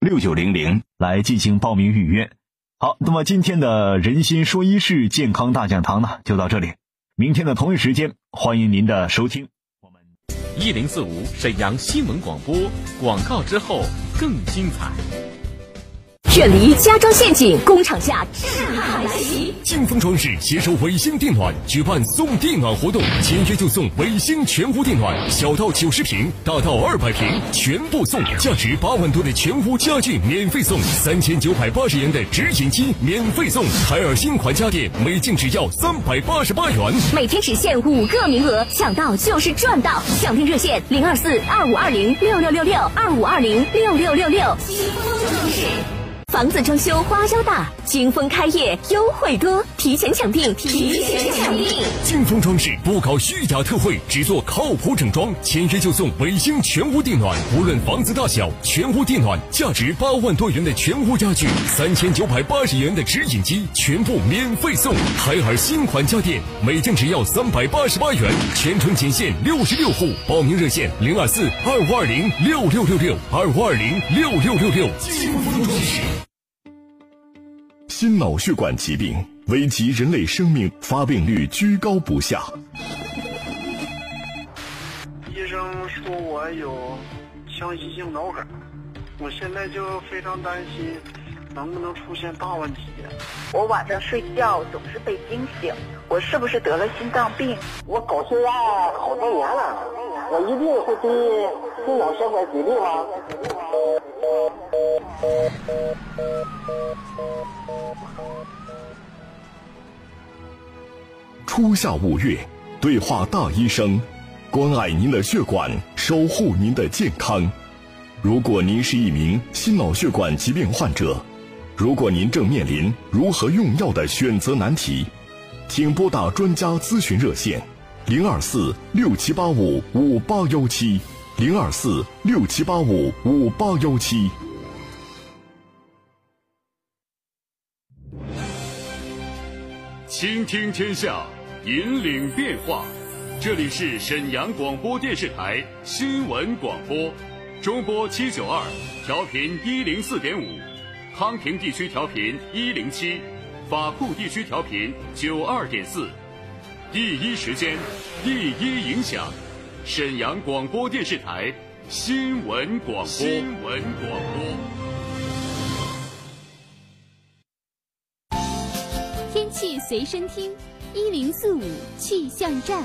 六九零零来进行报名预约。好，那么今天的人心说医事健康大讲堂呢，就到这里。明天的同一时间，欢迎您的收听。我们一零四五沈阳新闻广播广告之后更精彩。远离家装陷阱，工厂价震撼来袭！金风装饰携手伟星电暖举办送地暖活动，签约就送伟星全屋电暖，小到九十平，大到二百平，全部送。价值八万多的全屋家具免费送，三千九百八十元的直饮机免费送。海尔新款家电每件只要三百八十八元，每天只限五个名额，抢到就是赚到！抢订热线零二四二五二零六六六六二五二零六六六六。金风装饰。房子装修花销大，金丰开业优惠多，提前抢定，提前抢定。金丰装饰不搞虚假特惠，只做靠谱整装，签约就送北星全屋地暖，无论房子大小，全屋地暖，价值八万多元的全屋家具，三千九百八十元的直饮机，全部免费送。海尔新款家电，每件只要三百八十八元，全程仅限六十六户，报名热线零二四二五二零六六六六二五二零六六六六。金丰装饰。心脑血管疾病危及人类生命，发病率居高不下。医生说我有腔隙性脑梗，我现在就非常担心能不能出现大问题。我晚上睡觉总是被惊醒，我是不是得了心脏病？我高血压好多年了，我一定会得心脑血管疾病吗？初夏五月，对话大医生，关爱您的血管，守护您的健康。如果您是一名心脑血管疾病患者，如果您正面临如何用药的选择难题，请拨打专家咨询热线：零二四六七八五五八幺七，零二四六七八五五八幺七。倾听天下，引领变化。这里是沈阳广播电视台新闻广播，中波七九二，调频一零四点五，康平地区调频一零七，法库地区调频九二点四。第一时间，第一影响，沈阳广播电视台新闻广播。新闻广播。天气随身听，一零四五气象站。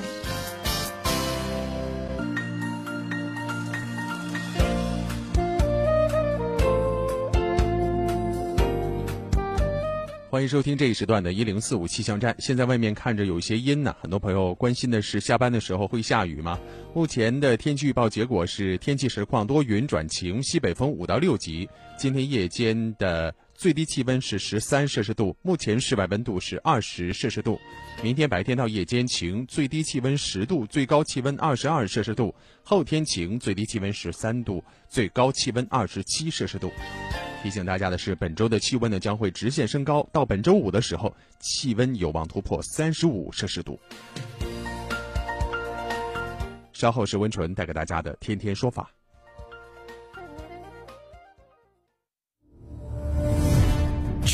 欢迎收听这一时段的“一零四五气象站”。现在外面看着有些阴呢，很多朋友关心的是下班的时候会下雨吗？目前的天气预报结果是天气实况多云转晴，西北风五到六级。今天夜间的。最低气温是十三摄氏度，目前室外温度是二十摄氏度。明天白天到夜间晴，最低气温十度，最高气温二十二摄氏度。后天晴，最低气温十三度，最高气温二十七摄氏度。提醒大家的是，本周的气温呢将会直线升高，到本周五的时候，气温有望突破三十五摄氏度。稍后是温纯带给大家的天天说法。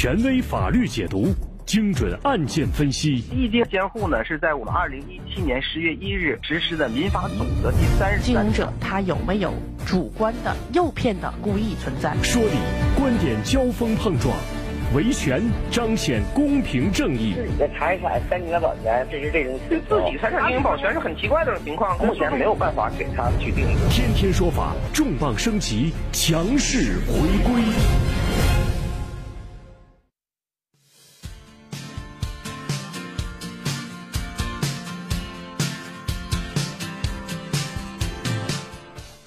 权威法律解读，精准案件分析。意见监护呢，是在我们二零一七年十月一日实施的民法总则第三十经营者他有没有主观的诱骗的故意存在？说理，观点交锋碰撞，维权彰显公平正义。自己的财产三年保全，这是这种对自己财产进行保全是很奇怪的情况，目前没有办法给他去定。天天说法，重磅升级，强势回归。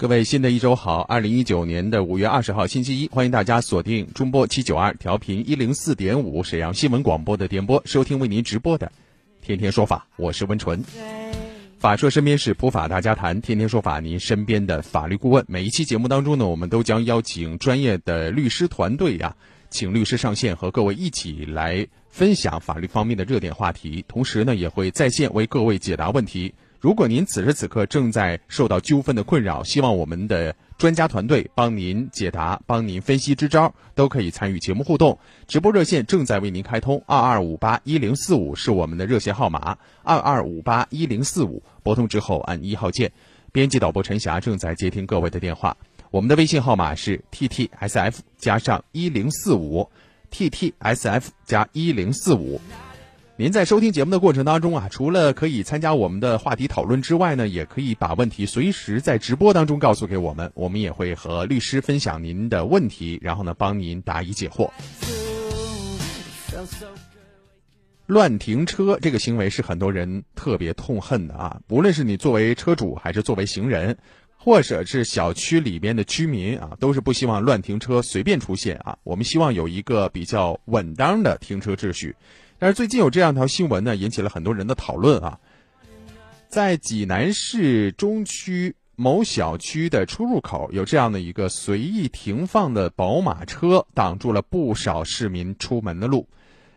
各位，新的一周好！二零一九年的五月二十号星期一，欢迎大家锁定中波七九二调频一零四点五沈阳新闻广播的电波，收听为您直播的《天天说法》，我是温纯。法说身边事，普法大家谈，天天说法，您身边的法律顾问。每一期节目当中呢，我们都将邀请专业的律师团队呀，请律师上线和各位一起来分享法律方面的热点话题，同时呢，也会在线为各位解答问题。如果您此时此刻正在受到纠纷的困扰，希望我们的专家团队帮您解答，帮您分析支招，都可以参与节目互动。直播热线正在为您开通，二二五八一零四五是我们的热线号码，二二五八一零四五，拨通之后按一号键。编辑导播陈霞正在接听各位的电话，我们的微信号码是 t t s f 加上一零四五，t t s f 加一零四五。您在收听节目的过程当中啊，除了可以参加我们的话题讨论之外呢，也可以把问题随时在直播当中告诉给我们，我们也会和律师分享您的问题，然后呢帮您答疑解惑。乱停车这个行为是很多人特别痛恨的啊，无论是你作为车主还是作为行人，或者是小区里边的居民啊，都是不希望乱停车随便出现啊。我们希望有一个比较稳当的停车秩序。但是最近有这样一条新闻呢，引起了很多人的讨论啊。在济南市中区某小区的出入口，有这样的一个随意停放的宝马车，挡住了不少市民出门的路。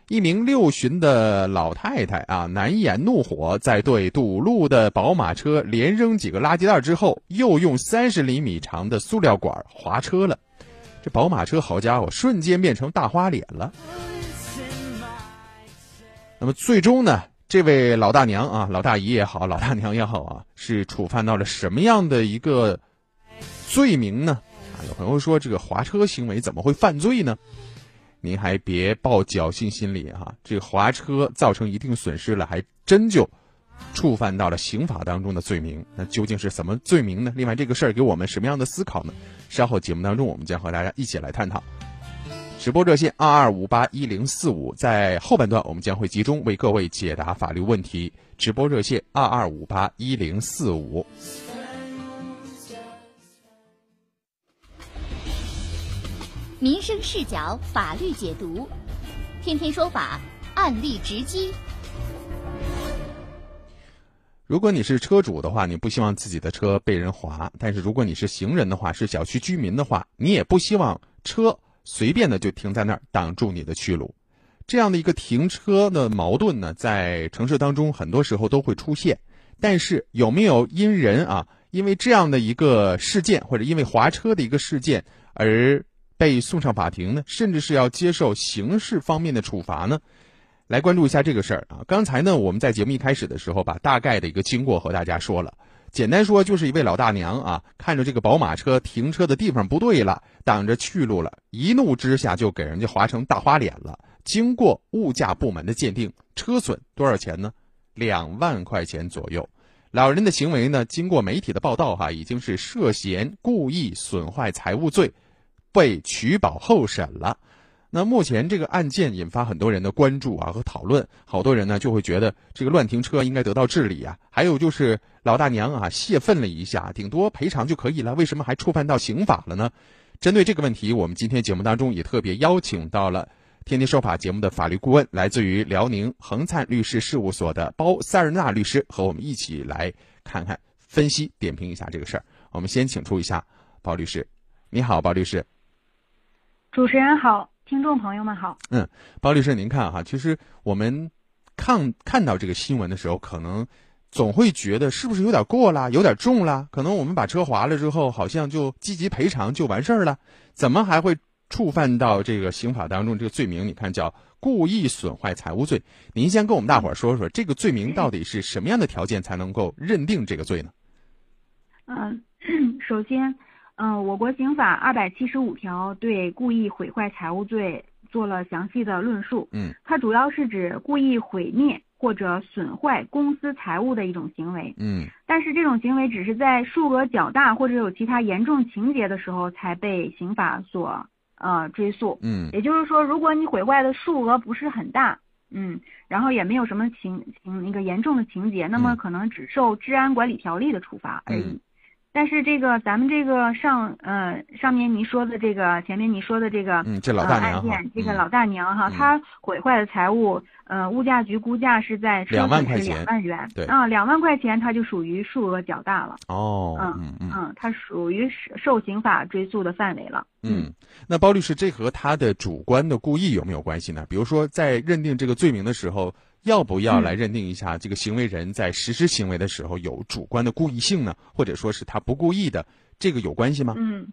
一名六旬的老太太啊，难掩怒火，在对堵路的宝马车连扔几个垃圾袋之后，又用三十厘米长的塑料管划车了。这宝马车，好家伙，瞬间变成大花脸了。那么最终呢，这位老大娘啊，老大姨也好，老大娘也好啊，是触犯到了什么样的一个罪名呢？啊，有朋友说这个划车行为怎么会犯罪呢？您还别抱侥幸心理哈，这个划车造成一定损失了，还真就触犯到了刑法当中的罪名。那究竟是什么罪名呢？另外，这个事儿给我们什么样的思考呢？稍后节目当中，我们将和大家一起来探讨。直播热线二二五八一零四五，在后半段我们将会集中为各位解答法律问题。直播热线二二五八一零四五。民生视角，法律解读，天天说法，案例直击。如果你是车主的话，你不希望自己的车被人划；但是如果你是行人的话，是小区居民的话，你也不希望车。随便的就停在那儿挡住你的去路，这样的一个停车的矛盾呢，在城市当中很多时候都会出现。但是有没有因人啊，因为这样的一个事件，或者因为划车的一个事件而被送上法庭呢？甚至是要接受刑事方面的处罚呢？来关注一下这个事儿啊。刚才呢，我们在节目一开始的时候，把大概的一个经过和大家说了。简单说，就是一位老大娘啊，看着这个宝马车停车的地方不对了，挡着去路了，一怒之下就给人家划成大花脸了。经过物价部门的鉴定，车损多少钱呢？两万块钱左右。老人的行为呢，经过媒体的报道，哈，已经是涉嫌故意损坏财物罪，被取保候审了。那目前这个案件引发很多人的关注啊和讨论，好多人呢就会觉得这个乱停车应该得到治理啊。还有就是老大娘啊泄愤了一下，顶多赔偿就可以了，为什么还触犯到刑法了呢？针对这个问题，我们今天节目当中也特别邀请到了《天天说法》节目的法律顾问，来自于辽宁恒灿律师事务所的包塞尔纳律师，和我们一起来看看、分析、点评一下这个事儿。我们先请出一下包律师，你好，包律师。主持人好。听众朋友们好，嗯，包律师，您看哈，其实我们看看到这个新闻的时候，可能总会觉得是不是有点过了，有点重了？可能我们把车划了之后，好像就积极赔偿就完事儿了，怎么还会触犯到这个刑法当中这个罪名？你看叫故意损坏财物罪。您先跟我们大伙儿说说，这个罪名到底是什么样的条件才能够认定这个罪呢？嗯，首先。嗯，我国刑法二百七十五条对故意毁坏财物罪做了详细的论述。嗯，它主要是指故意毁灭或者损坏公私财物的一种行为。嗯，但是这种行为只是在数额较大或者有其他严重情节的时候才被刑法所呃追诉。嗯，也就是说，如果你毁坏的数额不是很大，嗯，然后也没有什么情情那个严重的情节，那么可能只受治安管理条例的处罚而已。但是这个咱们这个上呃上面您说的这个前面您说的这个嗯这老大娘案件这个老大娘哈，她毁坏的财物呃物价局估价是在两万块钱两万元对。啊两万块钱它就属于数额较大了哦嗯嗯它属于受刑法追诉的范围了嗯。那包律师这和他的主观的故意有没有关系呢？比如说在认定这个罪名的时候，要不要嗯来认定一下这个行为人在实施行为的时候有主观的故意性呢？或者说是他不故意的，这个有关系吗？嗯，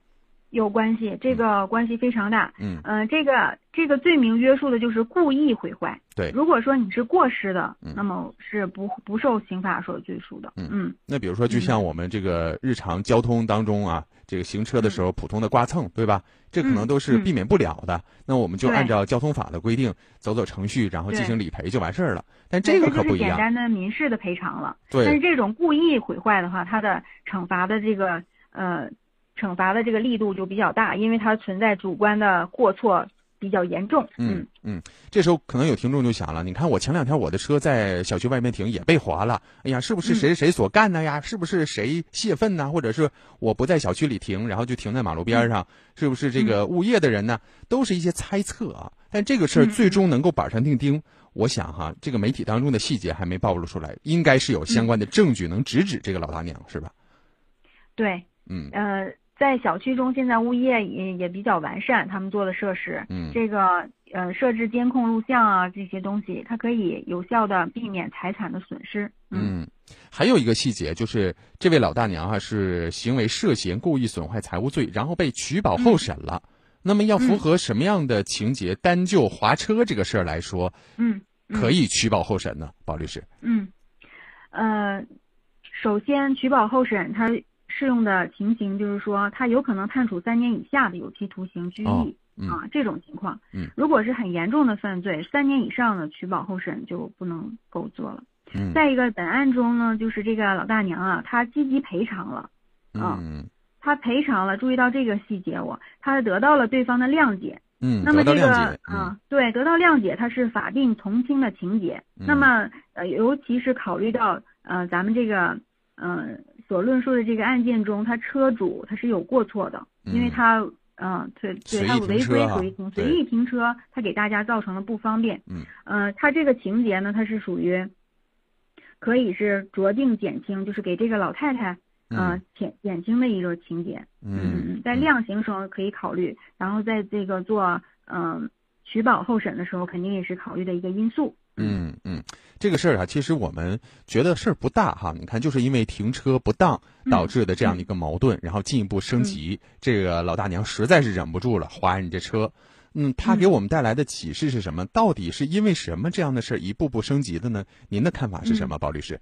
有关系，这个关系非常大。嗯呃，这个这个罪名约束的就是故意毁坏。对如果说你是过失的，嗯那么是不不受刑法所拘束的。嗯那比如说，就像我们这个日常交通当中啊，这个行车的时候普通的刮蹭，对吧？这可能都是避免不了的。那我们就按照交通法的规定走走程序，然后进行理赔就完事儿了。但这个可不一样。单的民事的赔偿了。对但是这种故意毁坏的话，它的惩罚的这个呃惩罚的这个力度就比较大，因为它存在主观的过错比较严重。嗯嗯，这时候可能有听众就想了，你看我前两天我的车在小区外面停也被划了，哎呀，是不是谁谁谁所干的呀？是不是谁泄愤呐？或者是我不在小区里停，然后就停在马路边上，是不是这个物业的人呢？都是一些猜测啊。但这个事儿最终能够板上钉钉，我想哈，这个媒体当中的细节还没暴露出来，应该是有相关的证据能直指这个老大娘，是吧？对，嗯呃，在小区中，现在物业也也比较完善，他们做的设施，嗯这个呃设置监控录像啊这些东西，它可以有效的避免财产的损失。嗯，还有一个细节就是，这位老大娘啊是行为涉嫌故意损坏财物罪，然后被取保候审了。那么要符合什么样的情节？单就划车这个事儿来说，嗯，嗯可以取保候审呢？包律师，嗯，呃，首先取保候审，它适用的情形就是说，他有可能判处三年以下的有期徒刑、拘役、哦嗯啊这种情况。嗯如果是很严重的犯罪，三年以上的取保候审就不能够做了。嗯再一个，本案中呢，就是这个老大娘啊，她积极赔偿了，啊嗯她赔偿了，注意到这个细节我，她得到了对方的谅解。嗯，那么这个啊，对，得到谅解，它是法定从轻的情节。嗯那么呃，尤其是考虑到呃咱们这个呃所论述的这个案件中，他车主他是有过错的，因为嗯他嗯、对对他违规违停、随意停车，他给大家造成了不方便。嗯呃，他这个情节呢，他是属于可以是酌定减轻，就是给这个老太太呃嗯减减轻的一个情节。嗯在量刑时候可以考虑，然后在这个做嗯、取保候审的时候，肯定也是考虑的一个因素。嗯嗯，这个事儿啊，其实我们觉得事儿不大哈。你看，就是因为停车不当导致的这样的一个矛盾，然后进一步升级，这个老大娘实在是忍不住了，划人这车。嗯，他给我们带来的启示是什么？到底是因为什么这样的事儿一步步升级的呢？您的看法是什么，包律师？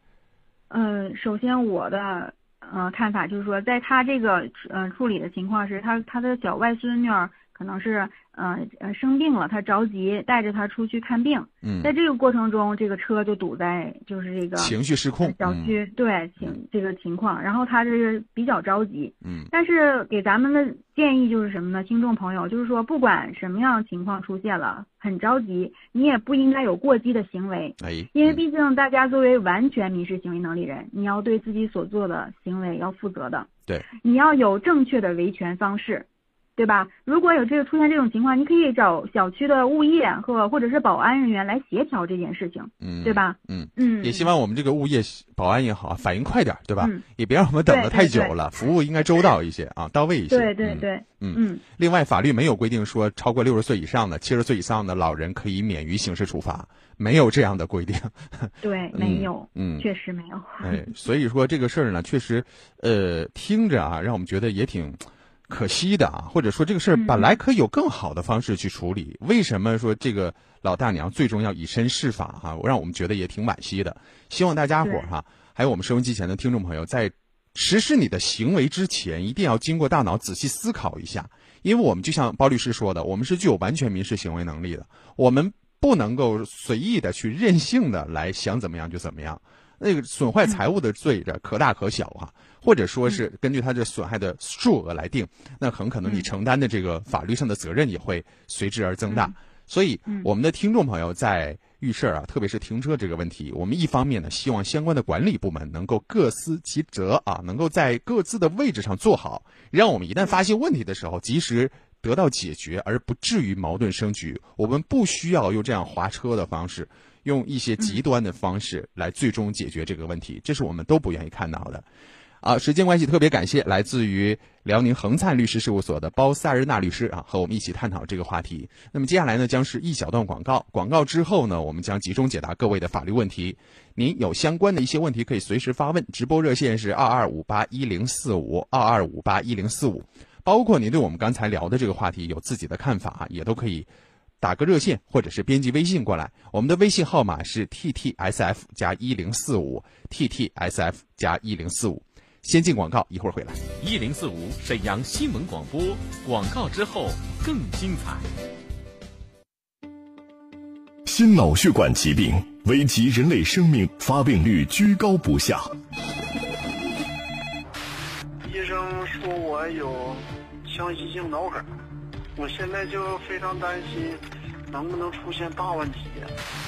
呃，首先我的呃看法就是说，在他这个呃处理的情况是，他他的小外孙女儿可能是呃呃生病了，他着急带着他出去看病，嗯。在这个过程中，这个车就堵在就是这个情绪失控小区、对情这个情况，然后他这个比较着急，嗯。但是给咱们的建议就是什么呢？听众朋友，就是说不管什么样的情况出现了，很着急，你也不应该有过激的行为，哎，因为毕竟大家作为完全民事行为能力人，你要对自己所做的行为要负责的，对，你要有正确的维权方式，对吧？如果有这个出现这种情况，你可以找小区的物业和或者是保安人员来协调这件事情，嗯，对吧？嗯嗯，也希望我们这个物业保安也好，反应快点儿，对吧？嗯也别让我们等得对对对太久了，服务应该周到一些啊，到位一些。嗯对对对，嗯嗯另外，法律没有规定说超过六十岁以上的、七十岁以上的老人可以免于刑事处罚，没有这样的规定。对，没有，嗯确实没有。哎，所以说这个事儿呢，确实，呃，听着啊，让我们觉得也挺可惜的啊，或者说这个事儿本来可以有更好的方式去处理，为什么说这个老大娘最终要以身试法哈、让我们觉得也挺惋惜的。希望大家伙儿哈、还有我们收音机前的听众朋友，在实施你的行为之前，一定要经过大脑仔细思考一下，因为我们就像包律师说的，我们是具有完全民事行为能力的，我们不能够随意的去任性的来想怎么样就怎么样。那个损坏财物的罪这可大可小啊、或者说是根据他这损害的数额来定，那很可能你承担的这个法律上的责任也会随之而增大。所以，我们的听众朋友在遇事儿啊，特别是停车这个问题，我们一方面呢，希望相关的管理部门能够各司其责啊，能够在各自的位置上做好，让我们一旦发现问题的时候，及时得到解决，而不至于矛盾升级。我们不需要用这样划车的方式，用一些极端的方式来最终解决这个问题，这是我们都不愿意看到的。啊，时间关系，特别感谢来自于辽宁恒灿律师事务所的包萨日娜律师啊，和我们一起探讨这个话题。那么接下来呢，将是一小段广告，广告之后呢，我们将集中解答各位的法律问题。您有相关的一些问题，可以随时发问，直播热线是二二五八一零四五二二五八一零四五。包括您对我们刚才聊的这个话题有自己的看法，也都可以打个热线或者是编辑微信过来。我们的微信号码是 t t s f 加一零四五 t t s f 加一零四五。先进广告，一会儿回来。一零四五沈阳新闻广播，广告之后更精彩。心脑血管疾病危及人类生命，发病率居高不下。医生说我有腔隙性脑梗，我现在就非常担心，能不能出现大问题？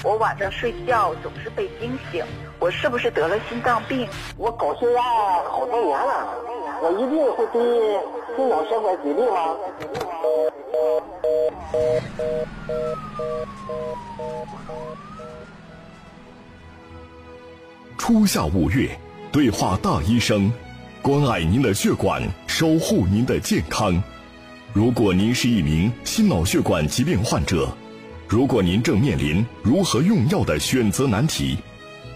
我晚上睡觉总是被惊醒，我是不是得了心脏病？我高血压好多年了，我一定会得心脑血管疾病吗？初夏五月，对话大医生，关爱您的血管，守护您的健康。如果您是一名心脑血管疾病患者，如果您正面临如何用药的选择难题，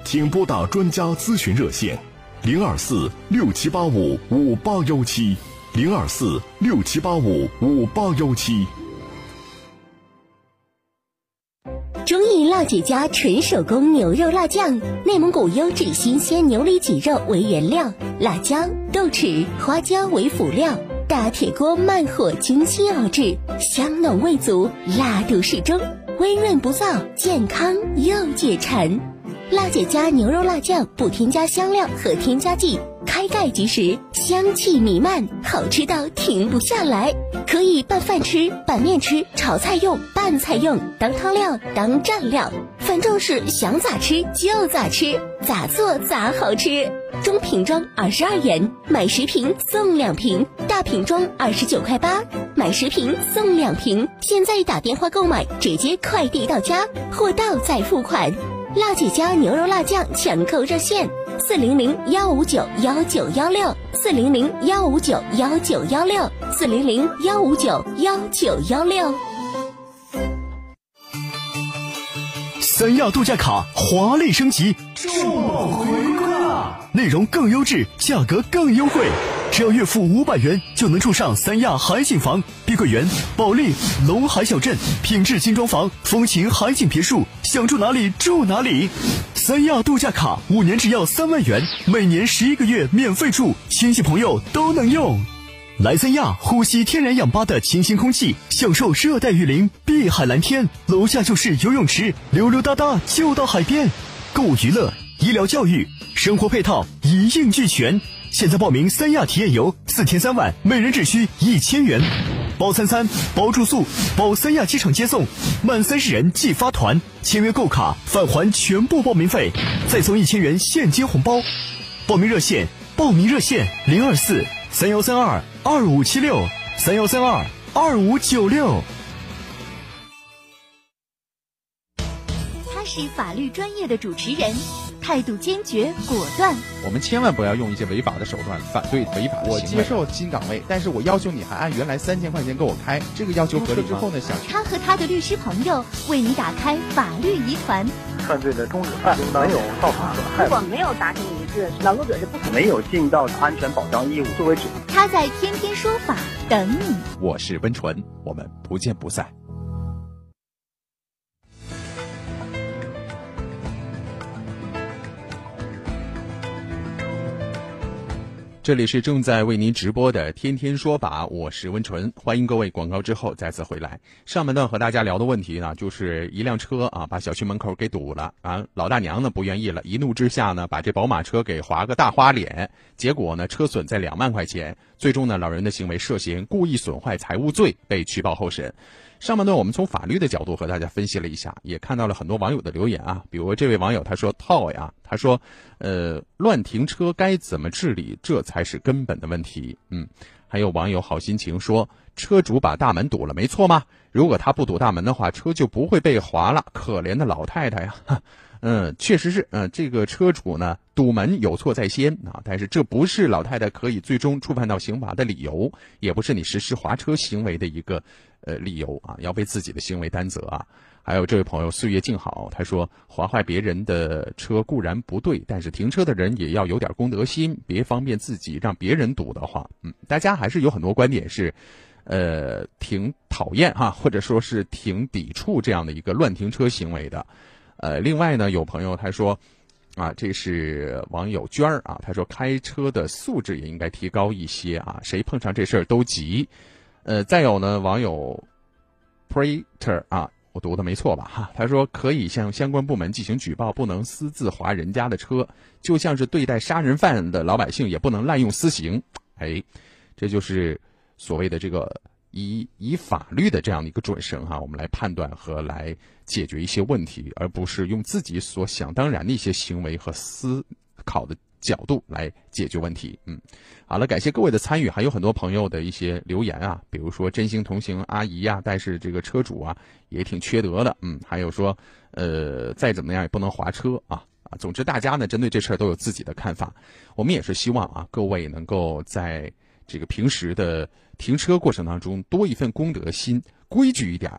请拨打专家咨询热线：零二四六七八五五八幺七，零二四六七八五五八幺七。中意辣姐家纯手工牛肉辣酱，内蒙古优质新鲜牛里脊肉为原料，辣椒、豆豉、花椒为辅料，大铁锅慢火精心熬制，香浓味足，辣度适中，温润不燥，健康又解馋。辣姐家牛肉辣酱不添加香料和添加剂，开盖即食，香气弥漫，好吃到停不下来。可以拌饭吃、拌面吃、炒菜用、拌菜用、当汤料、当蘸料，反正是想咋吃就咋吃，咋做咋好吃。中瓶装二十二元，买十瓶送两瓶；大瓶装二十九块八，买十瓶送两瓶。现在打电话购买，直接快递到家，货到再付款。辣姐家牛肉辣酱抢购热线：四零零幺五九幺九幺六，四零零幺五九幺九幺六，四零零幺五九幺九幺六。三亚度假卡华丽升级，重磅回归！内容更优质，价格更优惠，只要月付五百元就能住上三亚海景房、碧桂园、保利、龙海小镇，品质精装房，风情海景别墅，想住哪里住哪里。三亚度假卡五年只要三万元，每年十一个月免费住，亲戚朋友都能用。来三亚呼吸天然氧吧的清新空气，享受热带雨林、碧海蓝天，楼下就是游泳池，溜溜达达就到海边。购物娱乐、医疗教育、生活配套一应俱全。现在报名三亚体验游，四天三晚，每人只需一千元，包餐餐、包住宿、包三亚机场接送，满三十人即发团，签约购卡返还全部报名费，再送一千元现金红包。报名热线：报名热线零二四三幺三二二五七六三幺三二二五九六。他是法律专业的主持人，态度坚决果断。我们千万不要用一些违法的手段反对违法的我行为接受新岗位，但是我要求你还按原来三千块钱给我开，这个要求合理之后呢，想去他和他的律师朋友为你打开法律疑团。犯罪的终止犯没有造成损害如，果没有达成一致，劳动者是不可能没有尽到安全保障义务作为主。他在天天说法等你。我是温纯，我们不见不散。这里是正在为您直播的《天天说法》，我是温纯，欢迎各位广告之后再次回来。上半段和大家聊的问题呢，就是一辆车啊把小区门口给堵了啊，老大娘呢不愿意了，一怒之下呢把这宝马车给划个大花脸，结果呢车损在两万块钱，最终呢老人的行为涉嫌故意损坏财物罪被取保候审。上半段我们从法律的角度和大家分析了一下，也看到了很多网友的留言啊，比如这位网友他说套呀，他说，呃，乱停车该怎么治理，这才是根本的问题。嗯，还有网友好心情说，车主把大门堵了，没错吗？如果他不堵大门的话，车就不会被划了。可怜的老太太呀。嗯，确实是，嗯，这个车主呢堵门有错在先啊，但是这不是老太太可以最终触犯到刑法的理由，也不是你实施划车行为的一个呃理由啊，要为自己的行为担责啊。还有这位朋友岁月静好，他说划坏别人的车固然不对，但是停车的人也要有点公德心，别方便自己让别人堵的话，嗯，大家还是有很多观点是，呃，挺讨厌哈，或者说是挺抵触这样的一个乱停车行为的。呃，另外呢，有朋友他说，啊，这是网友娟儿啊，他说开车的素质也应该提高一些啊，谁碰上这事儿都急。呃，再有呢，网友 Prater 啊。我读的没错吧？哈，他说可以向相关部门进行举报，不能私自划人家的车，就像是对待杀人犯的老百姓，也不能滥用私刑。哎，这就是所谓的这个以以法律的这样的一个准绳哈，我们来判断和来解决一些问题，而不是用自己所想当然的一些行为和思考的。角度来解决问题，嗯，好了，感谢各位的参与，还有很多朋友的一些留言啊，比如说真心同行阿姨呀，但是这个车主啊也挺缺德的，嗯，还有说，呃，再怎么样也不能划车啊啊，总之大家呢针对这事儿都有自己的看法，我们也是希望啊各位能够在这个平时的停车过程当中多一份公德心，规矩一点，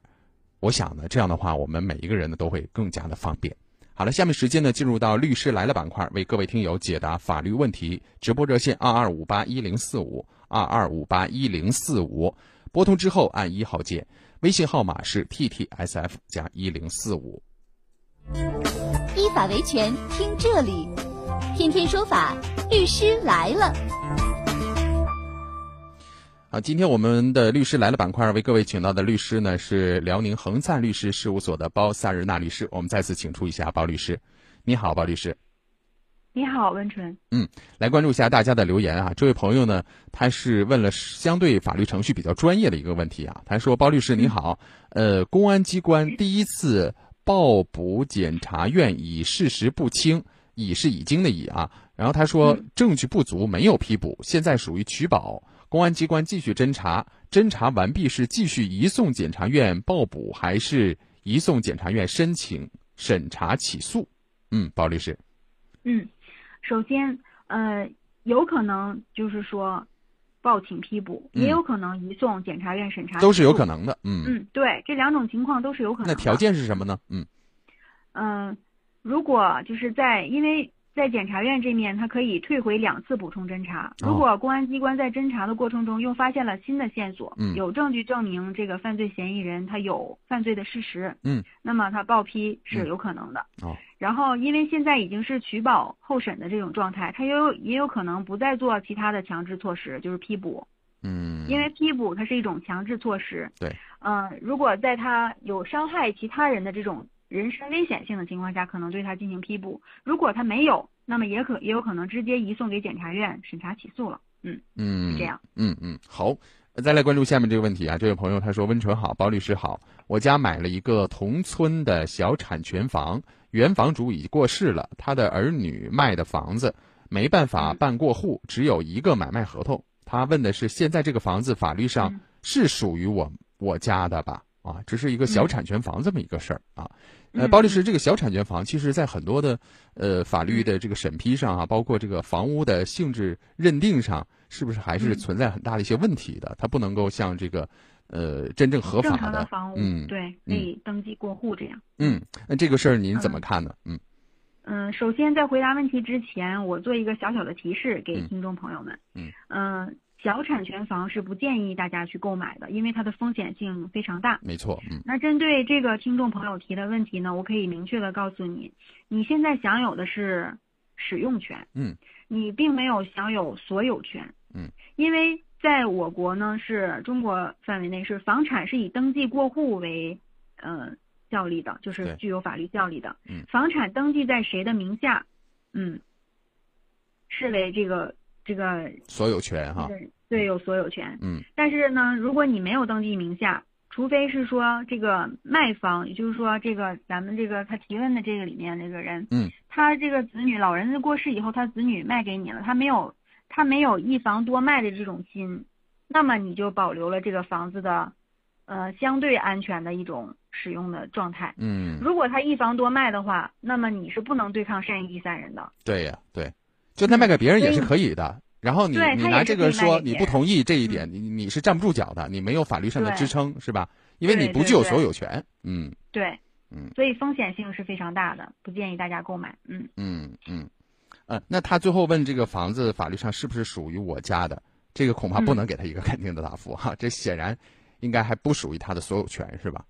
我想呢这样的话我们每一个人呢都会更加的方便。好了，下面时间呢，进入到律师来了板块，为各位听友解答法律问题。直播热线二二五八一零四五二二五八一零四五，拨通之后按一号键，微信号码是 t t s f 加一零四五。依法维权，听这里，天天说法，律师来了。啊，今天我们的律师来了板块为各位请到的律师呢是辽宁恒灿律师事务所的包萨日娜律师，我们再次请出一下包律师。你好，包律师。你好，温纯。嗯，来关注一下大家的留言啊。这位朋友呢，他是问了相对法律程序比较专业的一个问题啊。他说：“包律师你好，呃，公安机关第一次报捕检察院以事实不清，已是已经的已啊。然后他说证据不足，没有批捕，现在属于取保。”公安机关继续侦查，侦查完毕是继续移送检察院报捕，还是移送检察院申请审查起诉？嗯，包律师。嗯，首先，呃，有可能就是说报请批捕，也有可能移送检察院审查，都是有可能的。嗯嗯，对，这两种情况都是有可能。那条件是什么呢？嗯嗯，如果就是在因为。在检察院这面，他可以退回两次补充侦查。如果公安机关在侦查的过程中又发现了新的线索，有证据证明这个犯罪嫌疑人他有犯罪的事实，嗯，那么他报批是有可能的。哦，然后因为现在已经是取保候审的这种状态，他也有也有可能不再做其他的强制措施，就是批捕。嗯，因为批捕它是一种强制措施。对，嗯，如果在他有伤害其他人的这种。人身危险性的情况下，可能对他进行批捕；如果他没有，那么也可也有可能直接移送给检察院审查起诉了。嗯嗯，是这样。嗯嗯，好，再来关注下面这个问题啊。这位朋友他说：“温纯好，包律师好，我家买了一个同村的小产权房，原房主已过世了，他的儿女卖的房子没办法办过户，只有一个买卖合同。他问的是：现在这个房子法律上是属于我我家的吧？”啊，只是一个小产权房这么一个事儿啊，呃，包律师，这个小产权房，其实在很多的呃法律的这个审批上啊，包括这个房屋的性质认定上，是不是还是存在很大的一些问题的？它不能够像这个呃真正合法的房屋，嗯，对，可以登记过户这样。嗯，那这个事儿您怎么看呢？嗯嗯，首先在回答问题之前，我做一个小小的提示给听众朋友们。嗯嗯。小产权房是不建议大家去购买的，因为它的风险性非常大。没错，嗯。那针对这个听众朋友提的问题呢，我可以明确的告诉你，你现在享有的是使用权，嗯，你并没有享有所有权，嗯，因为在我国呢，是中国范围内是房产是以登记过户为，呃，效力的，就是具有法律效力的。嗯，房产登记在谁的名下，嗯，视为这个这个所有权哈。对，有所有权。嗯，但是呢，如果你没有登记名下，除非是说这个卖方，也就是说这个咱们这个他提问的这个里面那个人，嗯，他这个子女老人过世以后，他子女卖给你了，他没有他没有一房多卖的这种心，那么你就保留了这个房子的，呃，相对安全的一种使用的状态。嗯，如果他一房多卖的话，那么你是不能对抗善意第三人的。对呀，对，就他卖给别人也是可以的。然后你你拿这个说你不同意这一点，你你是站不住脚的，你没有法律上的支撑，是吧？因为你不具有所有权。嗯对，嗯所以风险性是非常大的，不建议大家购买。嗯，嗯嗯，呃，那他最后问这个房子法律上是不是属于我家的？这个恐怕不嗯能给他一个肯定的答复哈，这显然应该还不属于他的所有权，是吧？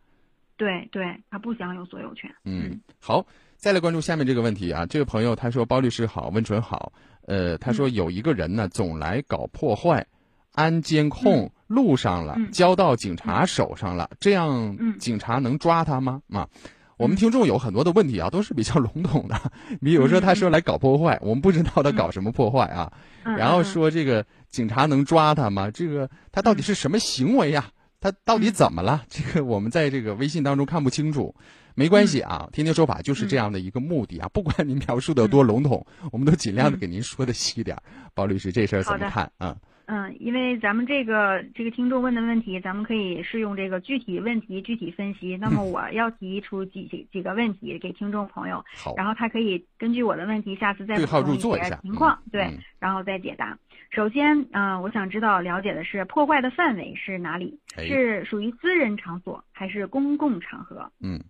对对，他不享有所有权。嗯，好，再来关注下面这个问题啊。这位朋友他说：“包律师好，温纯好。呃，他嗯说有一个人呢，总来搞破坏，安监控录上了，嗯交到警察手上了，这样嗯警察能抓他吗？啊？我们听众有很多的问题啊，都是比较笼统的。比如说，他说来搞破坏，我们不知道他搞什么破坏啊。嗯然后说这个警察能抓他吗？这个他到底是什么行为呀？他到底怎么了？这个我们在这个微信当中看不清楚。没关系啊，天天说法就是这样的一个目的啊。不管您描述的多笼统，我们都尽量的给您说的细一点。包律师，这事儿怎么看啊？嗯，因为咱们这个这个听众问的问题，咱们可以是用这个具体问题具体分析。那么我要提出几几几个问题给听众朋友，然后他可以根据我的问题，下次再对号补充些入座一下情况，对嗯，然后再解答。首先，嗯、我想知道了解的是破坏的范围是哪里？哎是属于私人场所还是公共场合？嗯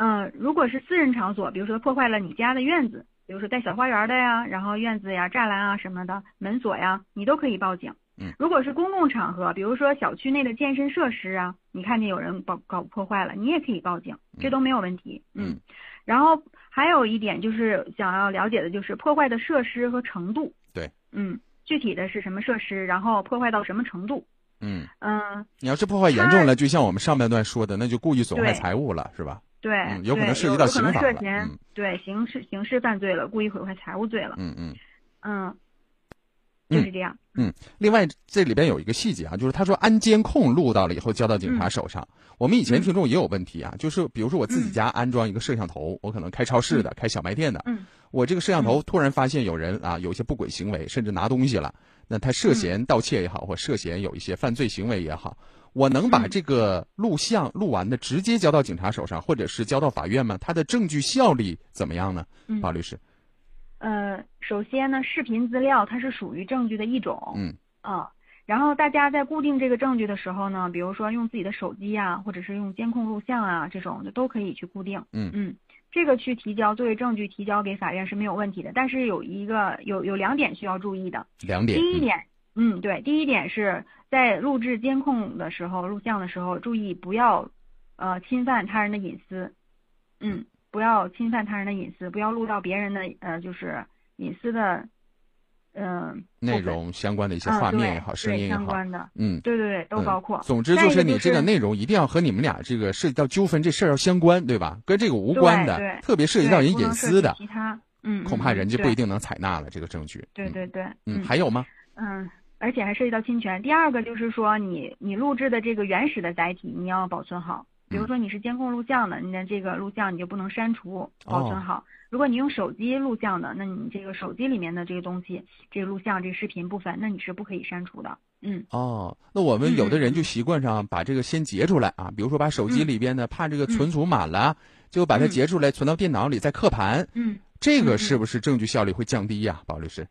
嗯，如果是私人场所，比如说破坏了你家的院子，比如说带小花园的呀，然后院子呀、栅栏啊什么的，门锁呀，你都可以报警。嗯，如果是公共场合，比如说小区内的健身设施啊，你看见有人搞搞破坏了，你也可以报警，这都没有问题。嗯，然后还有一点就是想要了解的就是破坏的设施和程度。对，嗯，具体的是什么设施，然后破坏到什么程度？嗯，嗯，你要是破坏严重了，就像我们上半段说的，那就故意损坏财物了，是吧？对，嗯有可能涉及到刑法涉嫌、嗯对刑事刑事犯罪了，故意毁坏财物罪了。嗯嗯嗯，就是这样。嗯。另外，这里边有一个细节啊，就是他说安监控录到了以后交到警察手上。我们以前听众也有问题啊，就是比如说我自己家安装一个摄像头，我可能开超市的、开小卖店的，嗯，我这个摄像头突然发现有人啊有一些不轨行为，甚至拿东西了，那他涉嫌盗窃也好，或涉嫌有一些犯罪行为也好，我能把这个录像录完的直接交到警察手上，或者是交到法院吗？它的证据效力怎么样呢？嗯包律师，呃，首先呢，视频资料它是属于证据的一种。嗯啊，然后大家在固定这个证据的时候呢，比如说用自己的手机啊，或者是用监控录像啊，这种的都可以去固定。嗯嗯，这个去提交作为证据提交给法院是没有问题的。但是有一个有有两点需要注意的。两点。第一点，嗯，对，第一点是在录制监控的时候、录像的时候，注意不要呃侵犯他人的隐私。嗯，不要侵犯他人的隐私，不要录到别人的呃就是隐私的嗯、内容相关的一些画面也好，声音也好，相关的嗯，对对对都嗯包括总之就就是你这个内容一定要和你们俩这个涉及到纠纷这事儿要相关，对吧？跟这个无关的特别涉及到人隐私的，其他嗯，恐怕人家不一定能采纳了这个证据。对对对，嗯，还有吗？嗯，而且还涉及到侵权。第二个就是说你，你录制的这个原始的载体你要保存好，比如说你是监控录像的，你的这个录像你就不能删除，保存好。如果你用手机录像的，那你这个手机里面的这个东西，这个录像、这个视频部分，那你是不可以删除的。嗯，哦，那我们有的人就习惯上把这个先截出来啊，比如说把手机嗯里边的，怕这个存储满了，就把它截出来存到电脑里，再刻盘。嗯，这个嗯是不是证据效率会降低呀，宝律师？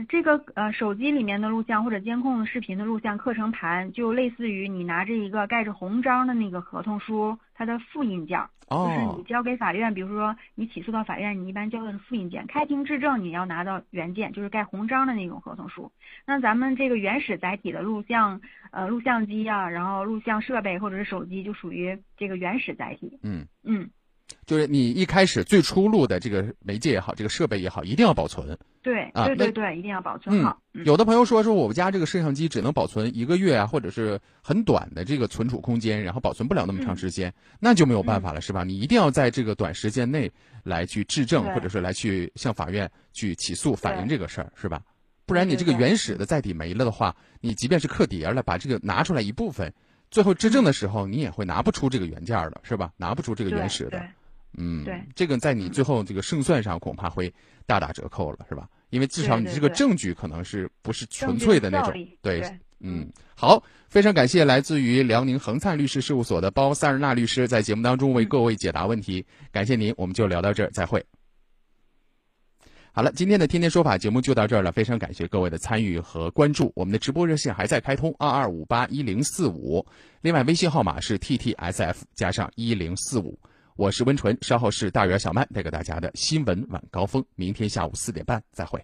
嗯，这个呃手机里面的录像或者监控视频的录像课程盘，就类似于你拿着一个盖着红章的那个合同书，它的复印件儿。就是哦你交给法院，比如说你起诉到法院，你一般交的是复印件。开庭质证你要拿到原件，就是盖红章的那种合同书。那咱们这个原始载体的录像，呃，录像机啊、然后录像设备或者是手机，就属于这个原始载体。嗯嗯，就是你一开始最初录的这个媒介也好，这个设备也好，一定要保存。对，啊对对对，一定要保存好。嗯，有的朋友说说我们家这个摄像机只能保存一个月啊，或者是很短的这个存储空间，然后保存不了那么长时间，那就没有办法了，是吧？你一定要在这个短时间内来去质证，或者是来去向法院去起诉反映这个事儿，是吧？不然你这个原始的载体没了的话，你即便是刻碟了，把这个拿出来一部分，最后质证的时候，你也会拿不出这个原件了，是吧？拿不出这个原始的对。嗯，对这个在你最后这个胜算上恐怕会大打折扣了，是吧？因为至少你这个证据可能是不是纯粹的那种，对对嗯，好，非常感谢来自于辽宁恒灿律师事务所的包萨日娜律师在节目当中为各位解答问题，感谢您，我们就聊到这儿，再会。好了，今天的天天说法节目就到这儿了，非常感谢各位的参与和关注。我们的直播热线还在开通，二二五八一零四五，另外微信号码是 t t s f 加上一零四五。我是温纯，稍后是大圆小曼带给大家的新闻晚高峰，明天下午四点半再会。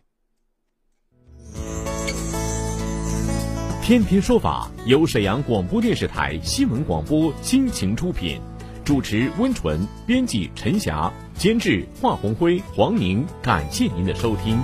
天天说法由沈阳广播电视台新闻广播倾情出品。主持温纯，编辑陈霞，监制华红辉、黄宁。感谢您的收听。